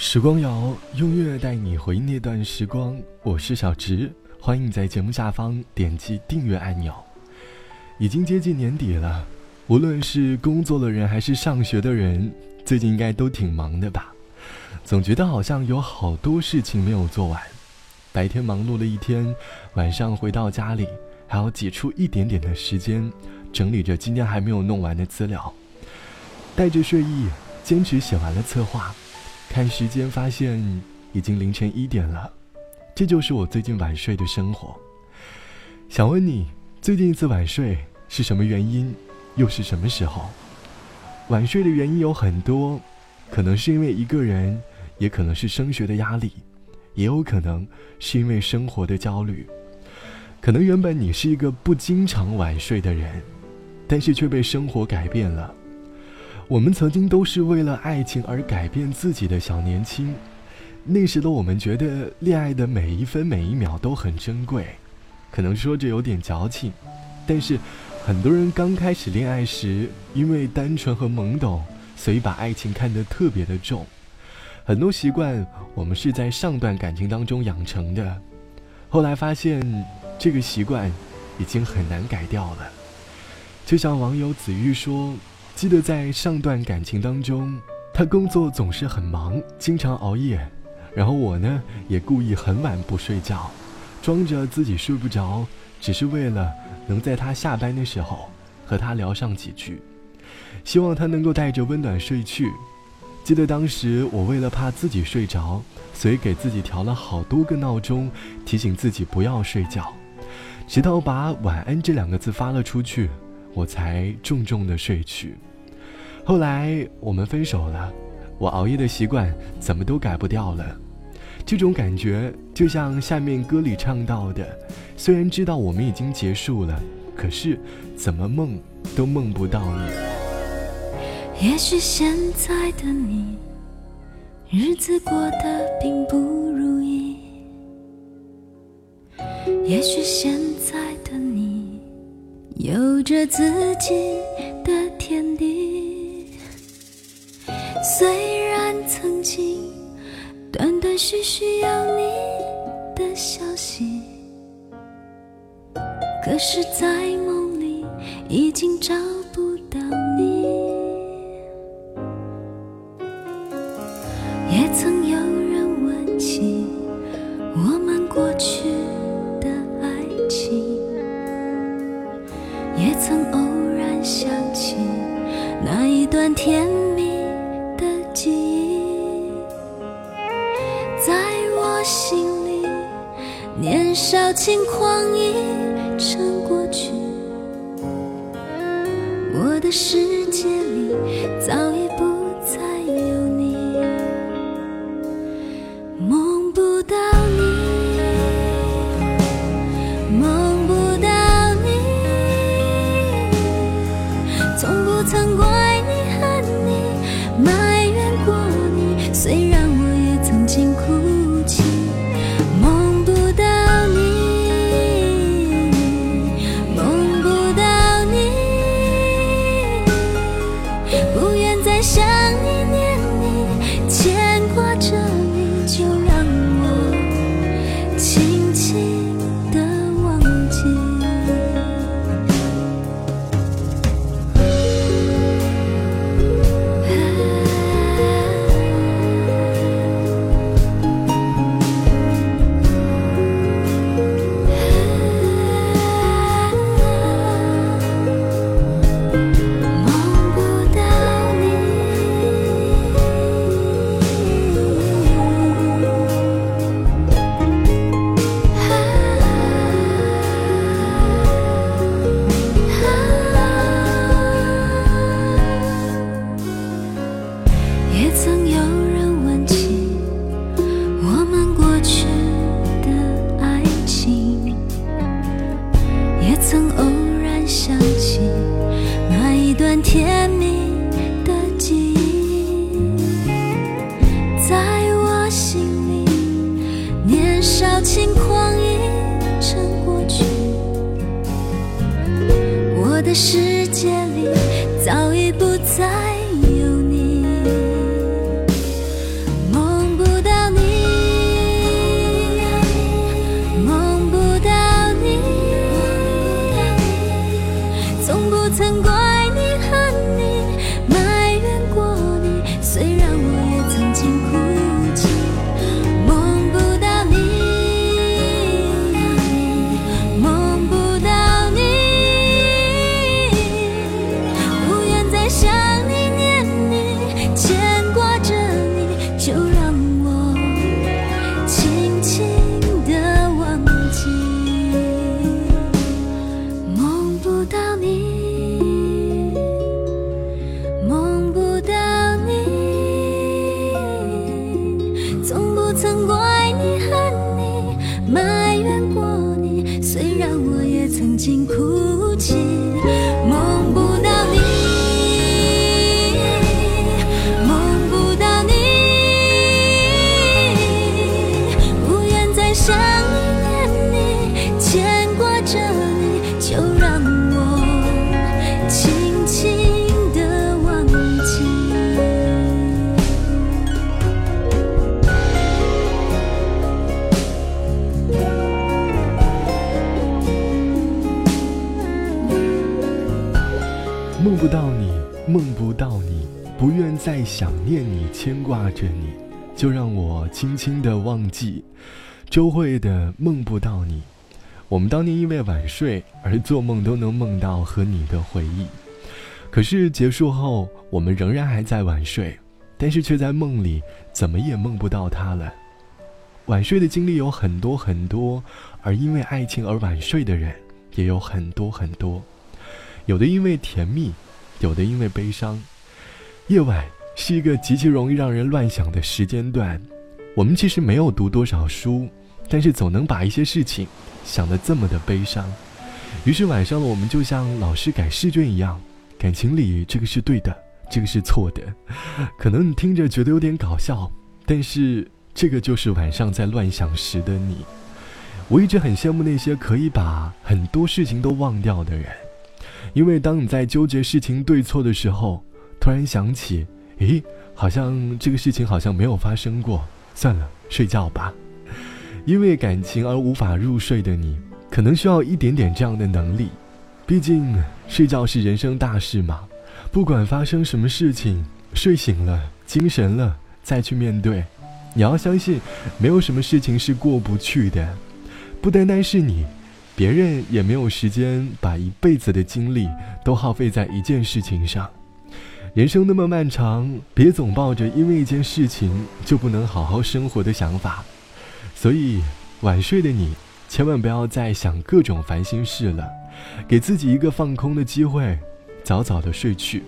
时光谣用音乐带你回忆那段时光，我是小直，欢迎在节目下方点击订阅按钮。已经接近年底了，无论是工作的人还是上学的人，最近应该都挺忙的吧？总觉得好像有好多事情没有做完，白天忙碌了一天，晚上回到家里还要挤出一点点的时间，整理着今天还没有弄完的资料，带着睡意，坚持写完了策划。看时间，发现已经凌晨一点了，这就是我最近晚睡的生活。想问你，最近一次晚睡是什么原因，又是什么时候？晚睡的原因有很多，可能是因为一个人，也可能是升学的压力，也有可能是因为生活的焦虑。可能原本你是一个不经常晚睡的人，但是却被生活改变了。我们曾经都是为了爱情而改变自己的小年轻，那时的我们觉得恋爱的每一分每一秒都很珍贵，可能说着有点矫情，但是很多人刚开始恋爱时，因为单纯和懵懂，所以把爱情看得特别的重。很多习惯我们是在上段感情当中养成的，后来发现这个习惯已经很难改掉了。就像网友子玉说。记得在上段感情当中，他工作总是很忙，经常熬夜，然后我呢也故意很晚不睡觉，装着自己睡不着，只是为了能在他下班的时候和他聊上几句，希望他能够带着温暖睡去。记得当时我为了怕自己睡着，所以给自己调了好多个闹钟，提醒自己不要睡觉，直到把晚安这两个字发了出去，我才重重的睡去。后来我们分手了，我熬夜的习惯怎么都改不掉了。这种感觉就像下面歌里唱到的：虽然知道我们已经结束了，可是怎么梦都梦不到你。也许现在的你，日子过得并不如意。也许现在的你，有着自己的天地。虽然曾经断断续续有你的消息，可是，在梦里已经找不到你。我的世界里的世界里早已不再有你。梦不到你梦不到你从不曾不到你，梦不到你，不愿再想念你，牵挂着你，就让我轻轻的忘记。周慧的梦不到你，我们当年因为晚睡而做梦都能梦到和你的回忆，可是结束后，我们仍然还在晚睡，但是却在梦里怎么也梦不到他了。晚睡的经历有很多很多，而因为爱情而晚睡的人也有很多很多。有的因为甜蜜，有的因为悲伤。夜晚是一个极其容易让人乱想的时间段。我们其实没有读多少书，但是总能把一些事情想得这么的悲伤。于是晚上了，我们就像老师改试卷一样，感情里这个是对的，这个是错的。可能你听着觉得有点搞笑，但是这个就是晚上在乱想时的你。我一直很羡慕那些可以把很多事情都忘掉的人。因为当你在纠结事情对错的时候，突然想起，诶，好像这个事情好像没有发生过，算了，睡觉吧。因为感情而无法入睡的你，可能需要一点点这样的能力。毕竟睡觉是人生大事嘛，不管发生什么事情，睡醒了，精神了，再去面对。你要相信，没有什么事情是过不去的，不单单是你。别人也没有时间把一辈子的精力都耗费在一件事情上。人生那么漫长，别总抱着因为一件事情就不能好好生活的想法。所以，晚睡的你，千万不要再想各种烦心事了，给自己一个放空的机会，早早的睡去。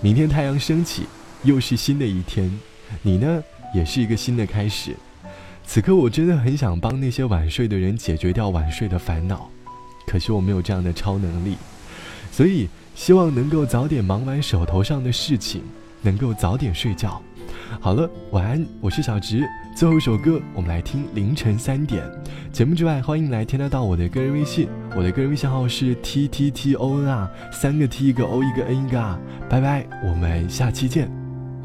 明天太阳升起，又是新的一天，你呢，也是一个新的开始。此刻我真的很想帮那些晚睡的人解决掉晚睡的烦恼，可是我没有这样的超能力，所以希望能够早点忙完手头上的事情，能够早点睡觉。好了，晚安，我是小直。最后一首歌，我们来听凌晨三点。节目之外，欢迎来添加到我的个人微信，我的个人微信号是 t t t o n 啊，三个 t 一个 o 一个 n 一个啊。拜拜，我们下期见。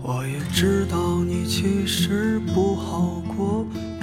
我也知道你其实不好过，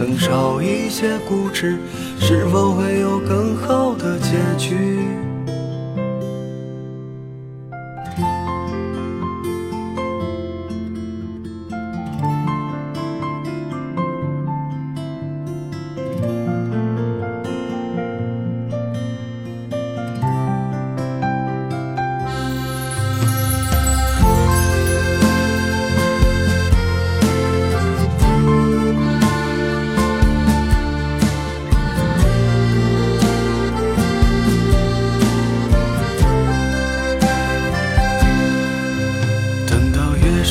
能少一些固执。是否会有更好的结局？